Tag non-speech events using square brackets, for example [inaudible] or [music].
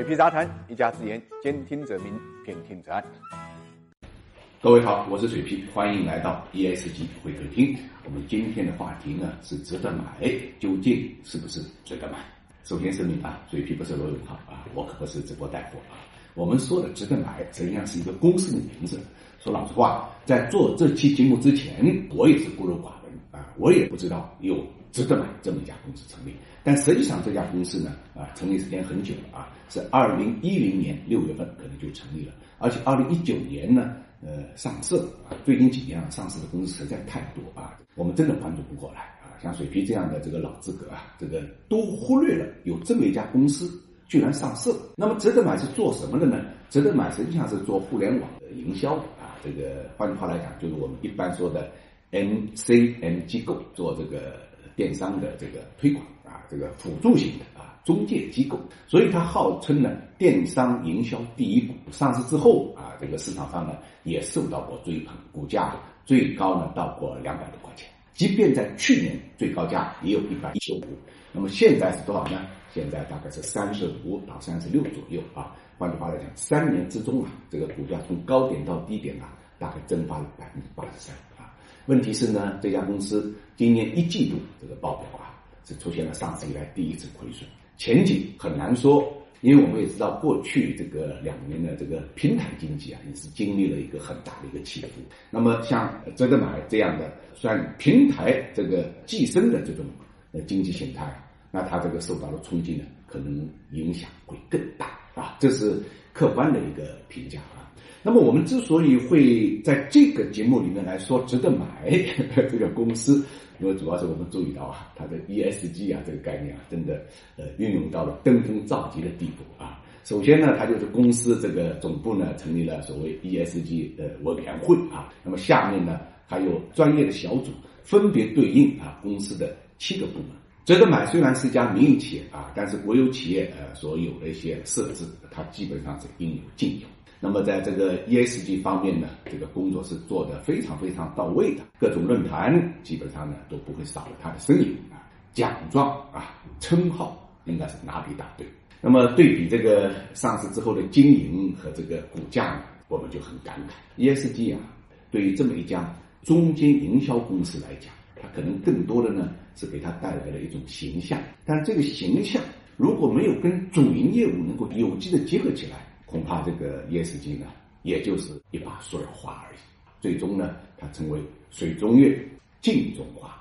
水皮杂谈，一家之言，兼听则明，偏听则暗。各位好，我是水皮，欢迎来到 ESG 会客厅。我们今天的话题呢是值得买，究竟是不是值得买？首先声明啊，水皮不是罗永浩啊，我可不是直播带货啊。我们说的值得买，实际上是一个公司的名字。说老实话，在做这期节目之前，我也是孤陋寡闻啊，我也不知道有值得买这么一家公司成立。但实际上这家公司呢，啊，成立时间很久了啊，是二零一零年六月份可能就成立了，而且二零一九年呢，呃，上市啊。最近几年啊，上市的公司实在太多啊，我们真的关注不过来啊。像水皮这样的这个老资格啊，这个都忽略了有这么一家公司居然上市了。那么值得买是做什么的呢？值得买实际上是做互联网的营销啊。这个换句话来讲，就是我们一般说的 MCN 机构做这个电商的这个推广。啊，这个辅助型的啊，中介机构，所以它号称呢电商营销第一股。上市之后啊，这个市场上呢也受到过追捧，股价最高呢到过两百多块钱。即便在去年最高价也有一百一十五，那么现在是多少呢？现在大概是三十五到三十六左右啊。换句话来讲，三年之中啊，这个股价从高点到低点啊，大概蒸发了百分之八十三。问题是呢，这家公司今年一季度这个报表啊。是出现了上市以来第一次亏损，前景很难说，因为我们也知道过去这个两年的这个平台经济啊，也是经历了一个很大的一个起伏。那么像值得买这样的算平台这个寄生的这种呃经济形态，那它这个受到的冲击呢，可能影响会更大啊，这是客观的一个评价啊。那么我们之所以会在这个节目里面来说值得买 [laughs] 这个公司。因为主要是我们注意到啊，它的 ESG 啊这个概念啊，真的呃运用到了登峰造极的地步啊。首先呢，它就是公司这个总部呢成立了所谓 ESG 的委员会啊，那么下面呢还有专业的小组，分别对应啊公司的七个部门。值得买虽然是一家民营企业啊，但是国有企业呃所有的一些设置，它基本上是应有尽有。那么在这个 ESG 方面呢，这个工作是做的非常非常到位的，各种论坛基本上呢都不会少了他的身影啊，奖状啊，称号应该是拿了一大堆。那么对比这个上市之后的经营和这个股价呢，我们就很感慨。ESG 啊，对于这么一家中间营销公司来讲，它可能更多的呢是给它带来了一种形象，但这个形象如果没有跟主营业务能够有机的结合起来。恐怕这个叶石吉呢，也就是一把塑料花而已。最终呢，它成为水中月、镜中花。